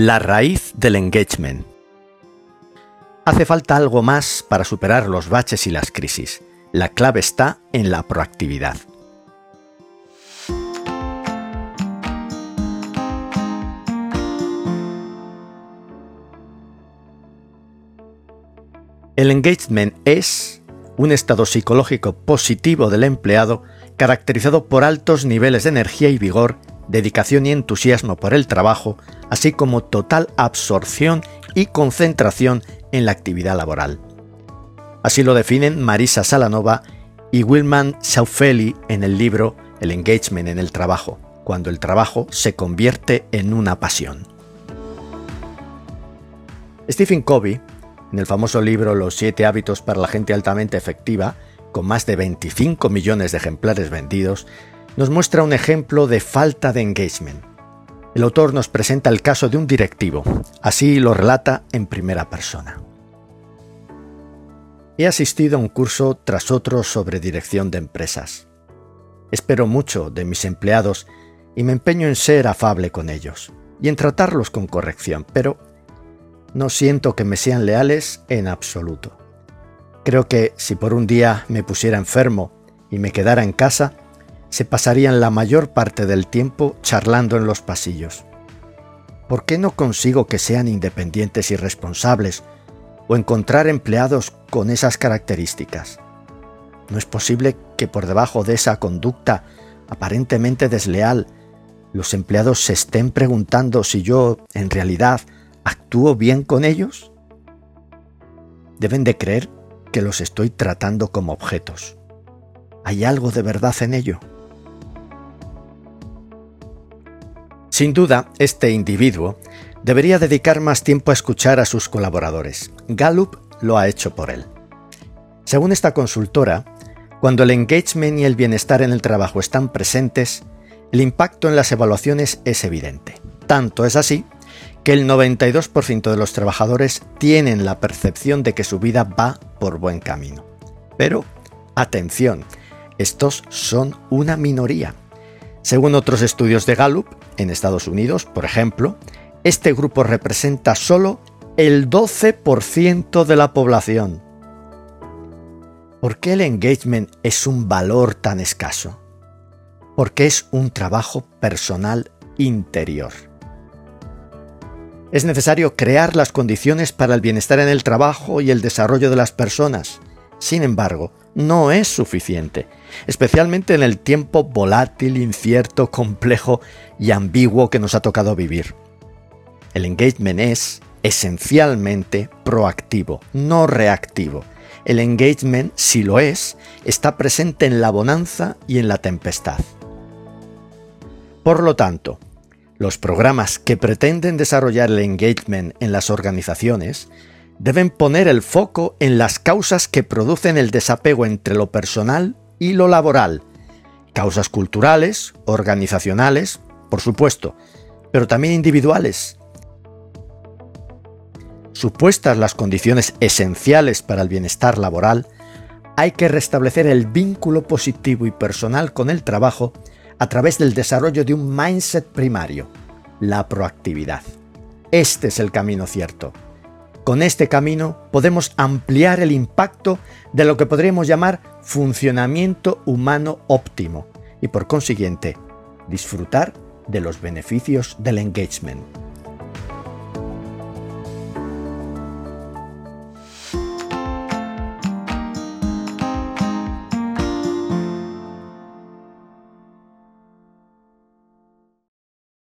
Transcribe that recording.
La raíz del engagement. Hace falta algo más para superar los baches y las crisis. La clave está en la proactividad. El engagement es un estado psicológico positivo del empleado caracterizado por altos niveles de energía y vigor dedicación y entusiasmo por el trabajo, así como total absorción y concentración en la actividad laboral. Así lo definen Marisa Salanova y Wilman Schaufeli en el libro El engagement en el trabajo, cuando el trabajo se convierte en una pasión. Stephen Covey, en el famoso libro Los siete hábitos para la gente altamente efectiva, con más de 25 millones de ejemplares vendidos, nos muestra un ejemplo de falta de engagement. El autor nos presenta el caso de un directivo, así lo relata en primera persona. He asistido a un curso tras otro sobre dirección de empresas. Espero mucho de mis empleados y me empeño en ser afable con ellos y en tratarlos con corrección, pero no siento que me sean leales en absoluto. Creo que si por un día me pusiera enfermo y me quedara en casa, se pasarían la mayor parte del tiempo charlando en los pasillos. ¿Por qué no consigo que sean independientes y responsables o encontrar empleados con esas características? No es posible que por debajo de esa conducta aparentemente desleal los empleados se estén preguntando si yo, en realidad, actúo bien con ellos. Deben de creer que los estoy tratando como objetos. ¿Hay algo de verdad en ello? Sin duda, este individuo debería dedicar más tiempo a escuchar a sus colaboradores. Gallup lo ha hecho por él. Según esta consultora, cuando el engagement y el bienestar en el trabajo están presentes, el impacto en las evaluaciones es evidente. Tanto es así que el 92% de los trabajadores tienen la percepción de que su vida va por buen camino. Pero, atención, estos son una minoría. Según otros estudios de Gallup, en Estados Unidos, por ejemplo, este grupo representa solo el 12% de la población. ¿Por qué el engagement es un valor tan escaso? Porque es un trabajo personal interior. Es necesario crear las condiciones para el bienestar en el trabajo y el desarrollo de las personas. Sin embargo, no es suficiente, especialmente en el tiempo volátil, incierto, complejo y ambiguo que nos ha tocado vivir. El engagement es esencialmente proactivo, no reactivo. El engagement, si lo es, está presente en la bonanza y en la tempestad. Por lo tanto, los programas que pretenden desarrollar el engagement en las organizaciones deben poner el foco en las causas que producen el desapego entre lo personal y lo laboral. Causas culturales, organizacionales, por supuesto, pero también individuales. Supuestas las condiciones esenciales para el bienestar laboral, hay que restablecer el vínculo positivo y personal con el trabajo a través del desarrollo de un mindset primario, la proactividad. Este es el camino cierto. Con este camino podemos ampliar el impacto de lo que podríamos llamar funcionamiento humano óptimo y por consiguiente disfrutar de los beneficios del engagement.